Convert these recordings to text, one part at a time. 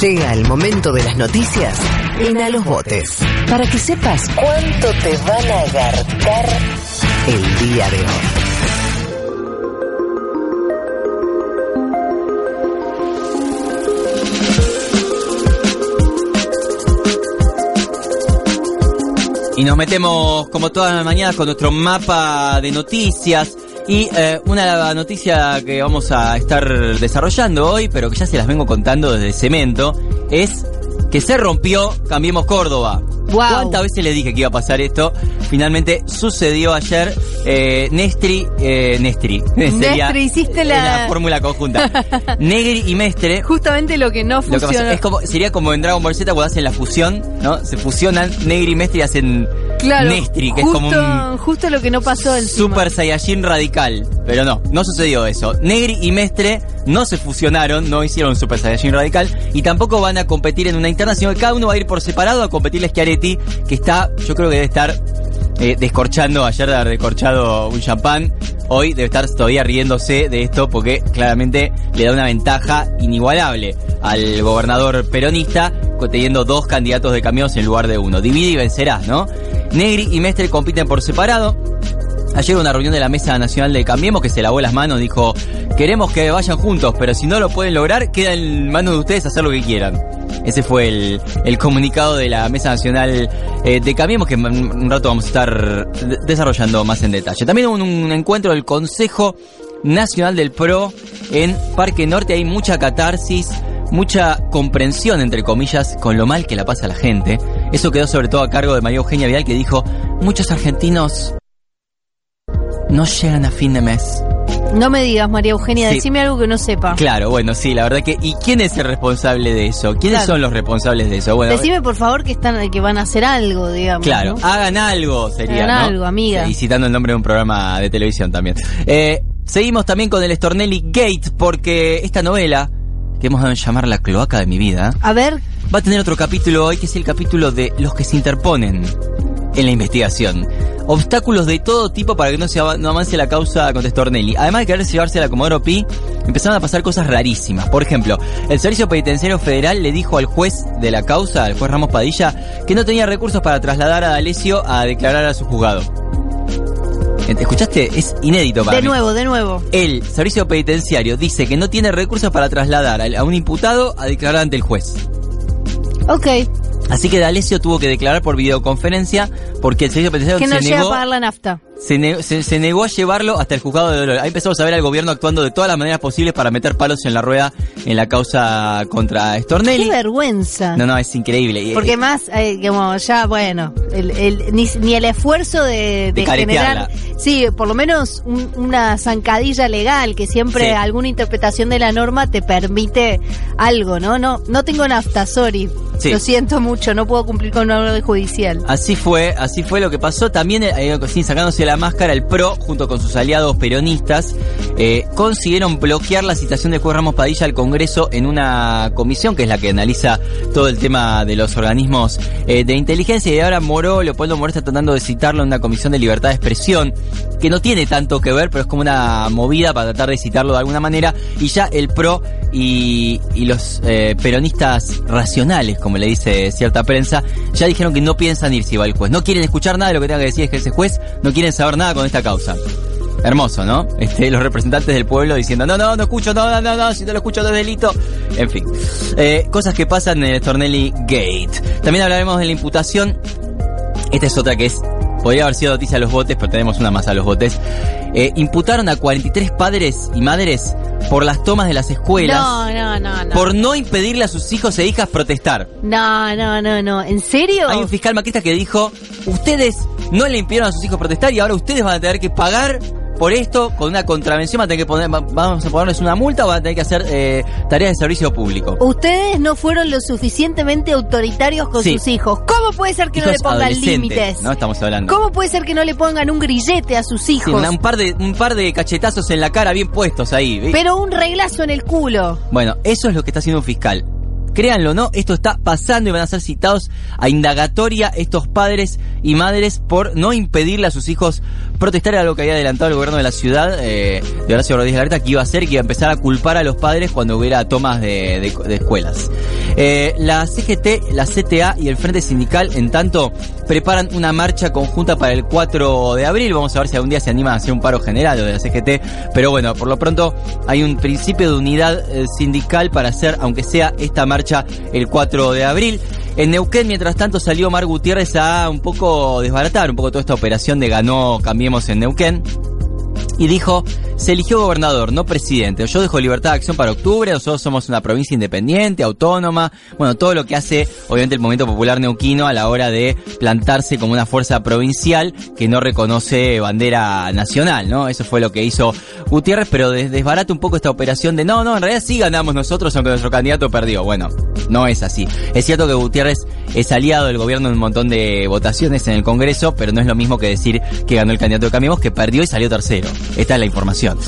Llega el momento de las noticias en A los Botes. Para que sepas cuánto te van a agarcar el día de hoy. Y nos metemos como todas las mañanas con nuestro mapa de noticias. Y eh, una noticia que vamos a estar desarrollando hoy, pero que ya se las vengo contando desde Cemento, es que se rompió Cambiemos Córdoba. Guau. ¿Cuántas veces les dije que iba a pasar esto? Finalmente sucedió ayer. Eh, Nestri, eh, Nestri, sería Nestri, hiciste la- fórmula conjunta. Negri y Mestre Justamente lo que no como, sería como en Dragon Ball Z cuando hacen la fusión, ¿no? Se fusionan Negri y Mestri y hacen claro, Nestri, que justo, es como un justo lo que no pasó encima. Super Saiyajin radical. Pero no, no sucedió eso. Negri y Mestre no se fusionaron, no hicieron Super Saiyajin radical y tampoco van a competir en una interna, sino que cada uno va a ir por separado a competirle a Schiaretti, que está, yo creo que debe estar eh, descorchando, ayer de haber descorchado un champán, hoy debe estar todavía riéndose de esto porque claramente le da una ventaja inigualable al gobernador peronista, teniendo dos candidatos de camiones en lugar de uno. Divide y vencerás, ¿no? Negri y Mestre compiten por separado. Ayer una reunión de la Mesa Nacional de Cambiemos que se lavó las manos, dijo, queremos que vayan juntos, pero si no lo pueden lograr, queda en manos de ustedes hacer lo que quieran. Ese fue el, comunicado de la Mesa Nacional eh, de Cambiemos que en un rato vamos a estar de- desarrollando más en detalle. También hubo un encuentro del Consejo Nacional del PRO en Parque Norte, hay mucha catarsis, mucha comprensión, entre comillas, con lo mal que la pasa la gente. Eso quedó sobre todo a cargo de María Eugenia Vidal que dijo, muchos argentinos no llegan a fin de mes. No me digas, María Eugenia, Sí. decime algo que no sepa. Claro, bueno, sí, la verdad que... ¿Y quién es el responsable de eso? ¿Quiénes Claro. son los responsables de eso? Bueno, Decime por favor que están que van a hacer algo, digamos. claro, ¿no? hagan algo, sería, Hagan ¿no? algo, amiga. Y citando el nombre de un programa de televisión también. Eh, seguimos también con el Stornelli Gate, porque esta novela, que hemos dado en llamar La cloaca de mi vida, A ver, va a tener otro capítulo hoy, que es el capítulo de los que se interponen en la investigación. Obstáculos de todo tipo para que no, se no avance la causa contra Stornelli. Además de querer llevarse a la Comodoro Pi, empezaron a pasar cosas rarísimas. Por ejemplo, el Servicio Penitenciario Federal le dijo al juez de la causa, al juez Ramos Padilla, que no tenía recursos para trasladar a D'Alessio a declarar a su juzgado. ¿Escuchaste? Es inédito para de mí. nuevo, de nuevo. El servicio penitenciario dice que no tiene recursos para trasladar a un imputado a declarar ante el juez. Ok, Así que D'Alessio tuvo que declarar por videoconferencia porque el servicio que penitenciario no se, llega a pagar la nafta. Se, ne- se- se negó a llevarlo hasta el juzgado de dolor. Ahí empezamos a ver al gobierno actuando de todas las maneras posibles para meter palos en la rueda en la causa contra Qué Stornelli. vergüenza. No, no, es increíble. Porque eh, más, eh, como ya, bueno, el, el- ni, ni el esfuerzo de, De generar, sí, por lo menos un- una zancadilla legal, que siempre Sí. alguna interpretación de la norma te permite algo, ¿no? No, no tengo nafta, sorry. Sí. Lo siento mucho, no puedo cumplir con una orden judicial. Así fue, así fue lo que pasó. También, eh, sin sacándose la máscara, el PRO, junto con sus aliados peronistas, eh, consiguieron bloquear la citación de juez Ramos Padilla al Congreso en una comisión que es la que analiza todo el tema de los organismos eh, de inteligencia. Y ahora Moró, Leopoldo Moró está tratando de citarlo en una comisión de libertad de expresión, que no tiene tanto que ver, pero es como una movida para tratar de citarlo de alguna manera. Y ya el PRO y, los eh, peronistas racionales, como le dice cierta prensa, ya dijeron que no piensan irse va el juez. No quieren escuchar nada de lo que tenga que decir ese juez, no quieren saber nada con esta causa. Hermoso, ¿no? Este, los representantes del pueblo diciendo, no, no, no escucho, no, no, no, no, si no lo escucho no es delito. En fin, Eh, cosas que pasan en el Tornelli Gate. También hablaremos de la imputación. Esta es otra que es, podría haber sido noticia a los botes, pero tenemos una más a los botes. Eh, imputaron a 43 padres y madres por las tomas de las escuelas. No, no, no, no. Por no impedirle a sus hijos e hijas protestar. No, no, no, no. ¿En serio? Hay un fiscal maquista que dijo, ustedes no le impidieron a sus hijos protestar y ahora ustedes van a tener que pagar por esto con una contravención, van a tener que poner, va- vamos a ponerles una multa o van a tener que hacer eh, tareas de servicio público. Ustedes no fueron lo suficientemente autoritarios con Sí. sus hijos. ¿Cómo puede ser que no le pongan límites? ¿no? Estamos hablando. ¿Cómo puede ser que no le pongan un grillete a sus Sí, hijos? una- un, par de, un par de cachetazos en la cara bien puestos ahí. ¿vi? Pero un reglazo en el culo. Bueno, eso es lo que está haciendo un fiscal. Créanlo no, esto está pasando y van a ser citados a indagatoria estos padres y madres por no impedirle a sus hijos protestar a lo que había adelantado el gobierno de la ciudad, eh, de Horacio Rodríguez Larreta, que iba a hacer, que iba a empezar a culpar a los padres cuando hubiera tomas de- de escuelas. Eh, la CGT, la CTA y el Frente Sindical, en tanto, preparan una marcha conjunta para el 4 de abril. Vamos a ver si algún día se anima a hacer un paro general de la CGT. Pero bueno, por lo pronto hay un principio de unidad eh, sindical para hacer, aunque sea esta marcha el 4 de abril. En Neuquén, mientras tanto, salió Mar Gutiérrez a un poco desbaratar un poco toda esta operación de ganó Cambiemos en Neuquén y dijo, se eligió gobernador, no presidente. Yo dejo libertad de acción para octubre, nosotros somos una provincia independiente, autónoma, bueno, todo lo que hace obviamente el movimiento popular neuquino a la hora de plantarse como una fuerza provincial que no reconoce bandera nacional, ¿no? Eso fue lo que hizo Gutiérrez, pero desbarata un poco esta operación de no, no, en realidad sí ganamos nosotros aunque nuestro candidato perdió. Bueno, no es así. Es cierto que Gutiérrez es aliado del gobierno en un montón de votaciones en el Congreso, pero no es lo mismo que decir que ganó el candidato de Cambiemos, que perdió y salió tercero. Esta es la información.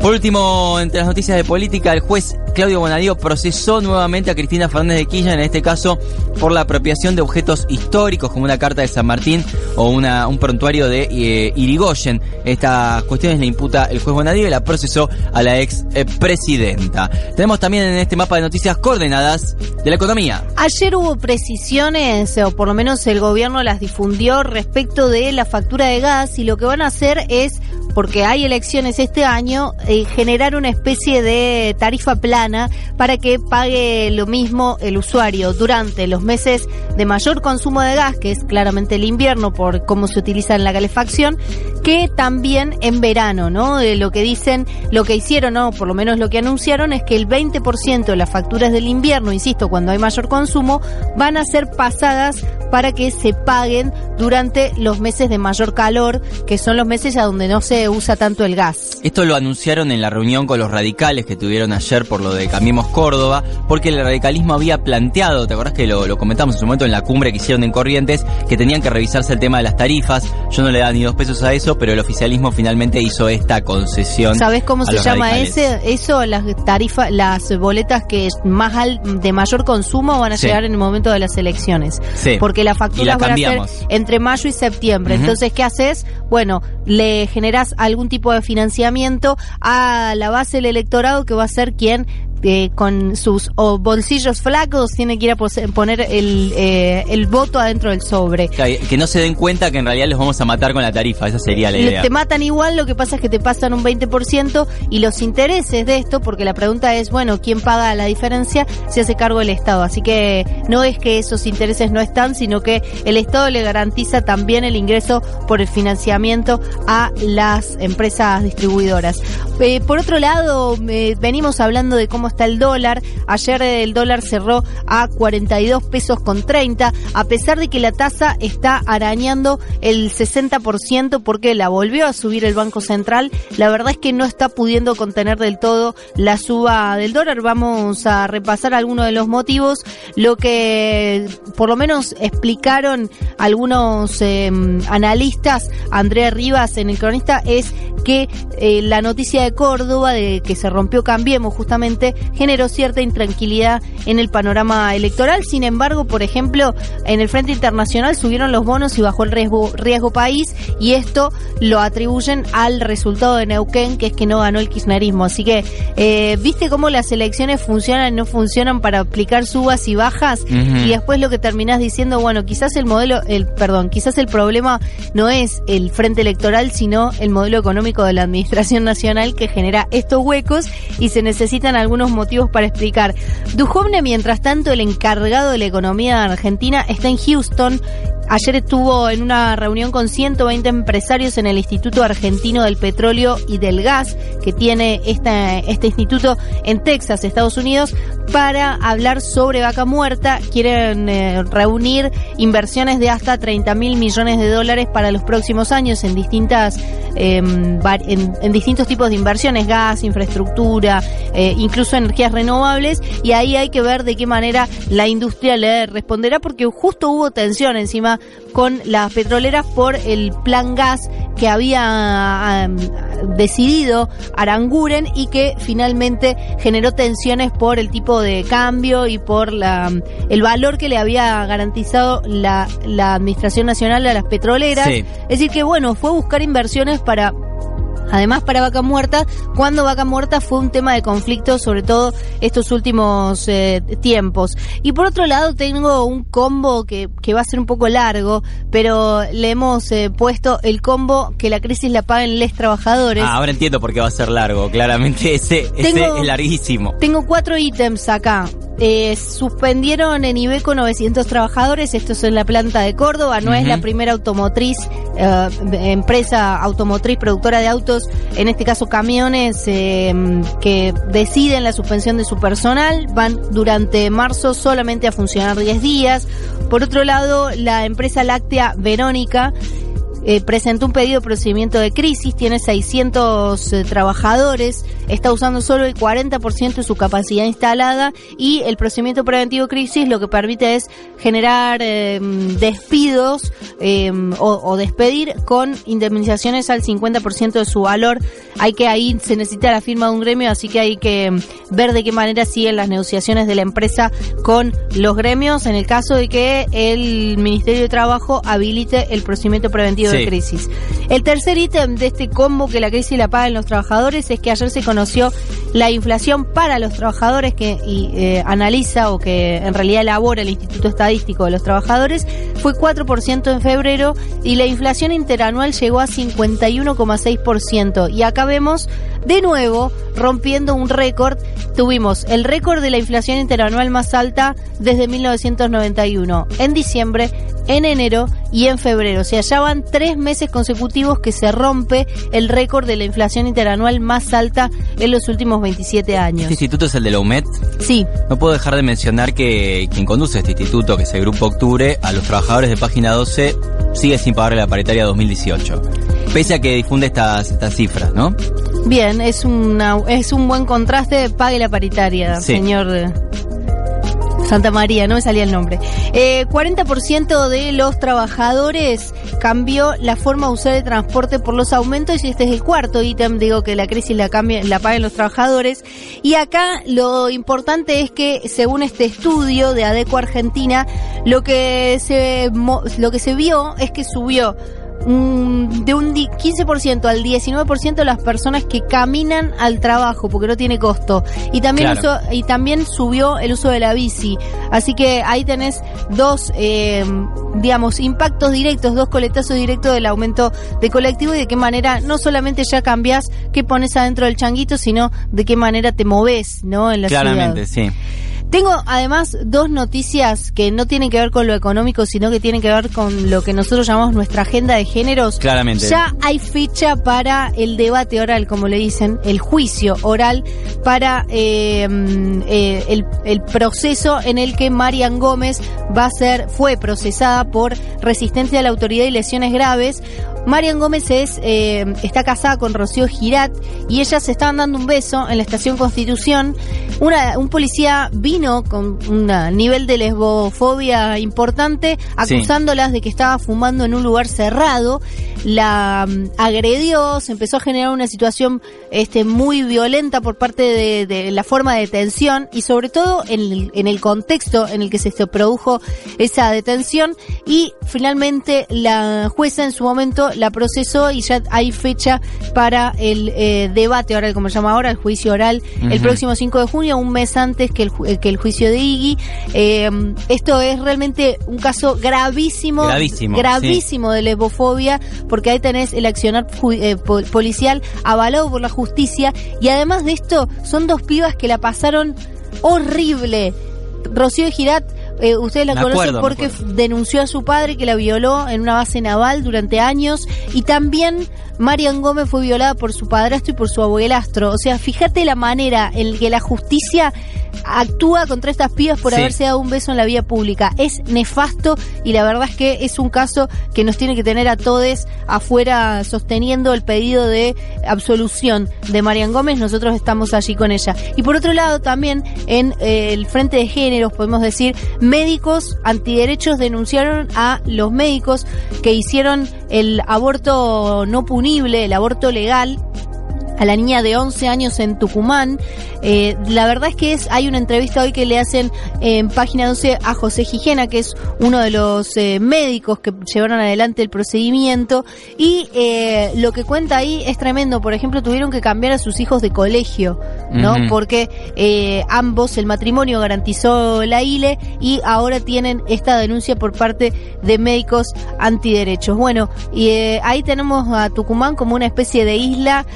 Por último, entre las noticias de política, el juez Claudio Bonadío procesó nuevamente a Cristina Fernández de Kirchner, en este caso por la apropiación de objetos históricos como una carta de San Martín o un prontuario de eh, Irigoyen. Estas cuestiones le imputa el juez Bonadío y la procesó a la ex eh, presidenta. Tenemos también en este mapa de noticias coordenadas de la economía. Ayer hubo precisiones, o por lo menos el gobierno las difundió respecto de la factura de gas y lo que van a hacer es porque hay elecciones este año, eh, generar una especie de tarifa plana para que pague lo mismo el usuario durante los meses de mayor consumo de gas, que es claramente el invierno por cómo se utiliza en la calefacción, que también en verano, ¿no? De lo que dicen, lo que hicieron, ¿no? Por lo menos lo que anunciaron es que el 20% de las facturas del invierno, insisto, cuando hay mayor consumo, van a ser pasadas para que se paguen durante los meses de mayor calor, que son los meses a donde no se usa tanto el gas. Esto lo anunciaron en la reunión con los radicales que tuvieron ayer por lo de Cambiemos Córdoba, porque el radicalismo había planteado, ¿te acordás que lo, comentamos en su momento en la cumbre que hicieron en Corrientes, que tenían que revisarse el tema de las tarifas? Yo no le daba ni dos pesos a eso, pero el oficialismo finalmente hizo esta concesión. ¿Sabes cómo se llama ese? Eso, las tarifas, las boletas que más de mayor consumo van a llegar en el momento de las elecciones. Sí. Porque las facturas van a ser entre mayo y septiembre. Entonces, ¿qué haces? Bueno, le generas algún tipo de financiamiento a la base del electorado que va a ser quien con sus bolsillos flacos tiene que ir a poner el, eh, el voto adentro del sobre. que no se den cuenta que en realidad los vamos a matar con la tarifa, esa sería la idea. Te matan igual, lo que pasa es que te pasan un 20% y los intereses de esto, porque la pregunta es, bueno, ¿quién paga la diferencia? Se hace cargo el Estado. Así que no es que esos intereses no están, sino que el Estado le garantiza también el ingreso por el financiamiento a las empresas distribuidoras. Eh, por otro lado, eh, venimos hablando de cómo está el dólar. Ayer el dólar cerró a 42 pesos con 30, a pesar de que la tasa está arañando el 60% porque la volvió a subir el Banco Central. La verdad es que no está pudiendo contener del todo la suba del dólar. Vamos a repasar algunos de los motivos. Lo que por lo menos explicaron algunos em, analistas, Andrea Rivas en el cronista, es que eh, la noticia de Córdoba de que se rompió Cambiemos justamente generó cierta intranquilidad en el panorama electoral. Sin embargo, por ejemplo, en el Frente Internacional subieron los bonos y bajó el riesgo, riesgo país y esto lo atribuyen al resultado de Neuquén, que es que no ganó el kirchnerismo. Así que, eh, ¿viste cómo las elecciones funcionan y no funcionan para aplicar subas y bajas? Y después lo que terminás diciendo, bueno, quizás el modelo, el perdón, quizás el problema no es el Frente Electoral, sino el modelo económico de la Administración Nacional que genera estos huecos y se necesitan algunos motivos para explicar. Duhovne, mientras tanto, el encargado de la economía Argentina, está en Houston Ayer estuvo en una reunión con 120 empresarios en el Instituto Argentino del Petróleo y del Gas, que tiene este, este instituto en Texas, Estados Unidos, para hablar sobre vaca muerta. Quieren eh, reunir inversiones de hasta 30 mil millones de dólares para los próximos años en distintas em, en, distintos tipos de inversiones, gas, infraestructura, eh, incluso energías renovables. Y ahí hay que ver de qué manera la industria le responderá, porque justo hubo tensión encima con las petroleras por el plan gas que había decidido Aranguren y que finalmente generó tensiones por el tipo de cambio y por la, el valor que le había garantizado la, la Administración Nacional a las petroleras. Es decir, que bueno, fue buscar inversiones para Además, para Vaca Muerta, cuando Vaca Muerta fue un tema de conflicto, sobre todo estos últimos eh, tiempos. Y por otro lado, tengo un combo que, que va a ser un poco largo, pero le hemos eh, puesto el combo que la crisis la paguen les trabajadores. Ah, ahora entiendo por qué va a ser largo. Claramente ese, ese es larguísimo. Tengo cuatro ítems acá. Eh, suspendieron en Ibeco 900 trabajadores, esto es en la planta de Córdoba, no es la primera automotriz, eh, empresa automotriz productora de autos, en este caso camiones, eh, que deciden la suspensión de su personal, van durante marzo solamente a funcionar 10 días. Por otro lado, la empresa láctea Verónica eh, presentó un pedido de procedimiento de crisis, tiene 600 eh, trabajadores, está usando solo el 40% de su capacidad instalada y el procedimiento preventivo de crisis lo que permite es generar eh, despidos o, o, despedir con indemnizaciones al 50% de su valor. Hay que ahí se necesita la firma de un gremio, así que hay que ver de qué manera siguen las negociaciones de la empresa con los gremios en el caso de que el Ministerio de Trabajo habilite el procedimiento preventivo crisis. El tercer ítem de este combo que la crisis la paga en los trabajadores es que ayer se conoció la inflación para los trabajadores que eh, analiza o que en realidad elabora el Instituto Estadístico de los Trabajadores fue 4% en febrero y la inflación interanual llegó a 51,6% y acá vemos de nuevo rompiendo un récord. Tuvimos el récord de la inflación interanual más alta desde 1991 en diciembre en enero y en febrero. O sea, ya van tres meses consecutivos que se rompe el récord de la inflación interanual más alta en los últimos 27 años. ¿Este instituto es el de la UMED? Sí. No puedo dejar de mencionar que quien conduce este instituto, que es el Grupo Octubre, a los trabajadores de Página 12 sigue sin pagarle la paritaria 2018. Pese a que difunde estas, estas cifras, ¿no? Bien, es, una, es un buen contraste, pague la paritaria, señor Santa María, no me salía el nombre. Eh, 40% de los trabajadores cambió la forma de usar el transporte por los aumentos y este es el cuarto ítem, digo que la crisis la, cambia, la paguen los trabajadores. Y acá lo importante es que según este estudio de ADECO Argentina, lo que se, lo que se vio es que subió de un 15% al 19% las personas que caminan al trabajo porque no tiene costo. Y también y también subió el uso de la bici. Así que ahí tenés dos eh, digamos impactos directos dos coletazos directos del aumento de colectivo y de qué manera no solamente ya cambias qué pones adentro del changuito sino de qué manera te moves no en la claramente sí tengo además dos noticias que no tienen que ver con lo económico, sino que tienen que ver con lo que nosotros llamamos nuestra agenda de géneros. Claramente. Ya hay fecha para el debate oral, como le dicen, el juicio oral para eh, eh, el, el, proceso en el que Marian Gómez va a ser, fue procesada por resistencia a la autoridad y lesiones graves. Marian Gómez es, eh, está casada con Rocío Girat y ellas se estaban dando un beso en la estación Constitución. Una, un policía vino con un nivel de lesbofobia importante, acusándolas de que estaba fumando en un lugar cerrado. La mm, agredió, se empezó a generar una situación este, muy violenta por parte de, la forma de detención y sobre todo en el, en el contexto en el que se produjo esa detención. Y finalmente la jueza en su momento la procesó y ya hay fecha para el eh, debate oral, como se llama ahora, el juicio oral, el próximo 5 de junio, un mes antes que el, que el juicio de Iggy. Eh, esto es realmente un caso gravísimo, gravísimo, gravísimo de lesbofobia, porque ahí tenés el accionar eh, policial avalado por la justicia y además de esto son dos pibas que la pasaron horrible. Rocío Girat eh, ustedes la conocen porque denunció a su padre que la violó en una base naval durante años y también Marian Gómez fue violada por su padrastro y por su abuelastro. O sea, fíjate la manera en que la justicia actúa contra estas pibas por haberse dado un beso en la vía pública. Es nefasto y la verdad es que es un caso que nos tiene que tener a todos afuera sosteniendo el pedido de absolución de Marian Gómez. Nosotros estamos allí con ella. Y por otro lado, también en eh, el frente de géneros, podemos decir, médicos antiderechos denunciaron a los médicos que hicieron el aborto no punible, el aborto legal a la niña de 11 años en Tucumán. Eh, la verdad es que es, hay una entrevista hoy que le hacen en página 12 a José Gijena, que es uno de los eh, médicos que llevaron adelante el procedimiento. Y eh, lo que cuenta ahí es tremendo. Por ejemplo, tuvieron que cambiar a sus hijos de colegio, ¿no? Porque eh, ambos, el matrimonio garantizó la ILE y ahora tienen esta denuncia por parte de médicos antiderechos. Bueno, y ahí tenemos a Tucumán como una especie de isla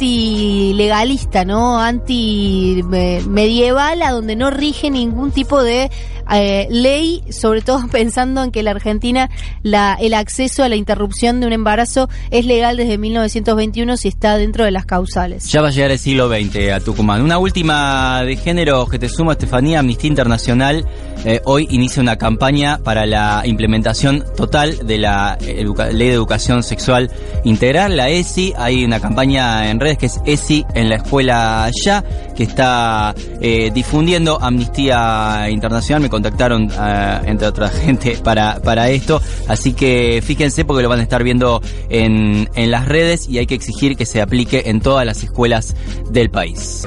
antilegalista, ¿no? Anti eh, medieval, a donde no rige ningún tipo de eh, ley, sobre todo pensando en que la Argentina la, el acceso a la interrupción de un embarazo es legal desde 1921 si está dentro de las causales. Ya va a llegar el siglo XX a Tucumán. Una última de género que te sumo, Estefanía, Amnistía Internacional eh, hoy inicia una campaña para la implementación total de la Ley de Educación Sexual Integral, la ESI. Hay una campaña en redes que es ESI en la escuela ya, que está eh, difundiendo Amnistía Internacional. Me contactaron, eh, entre otra gente, para, para esto. Así que fíjense porque lo van a estar viendo en, en las redes y hay que exigir que se aplique en todas las escuelas del país.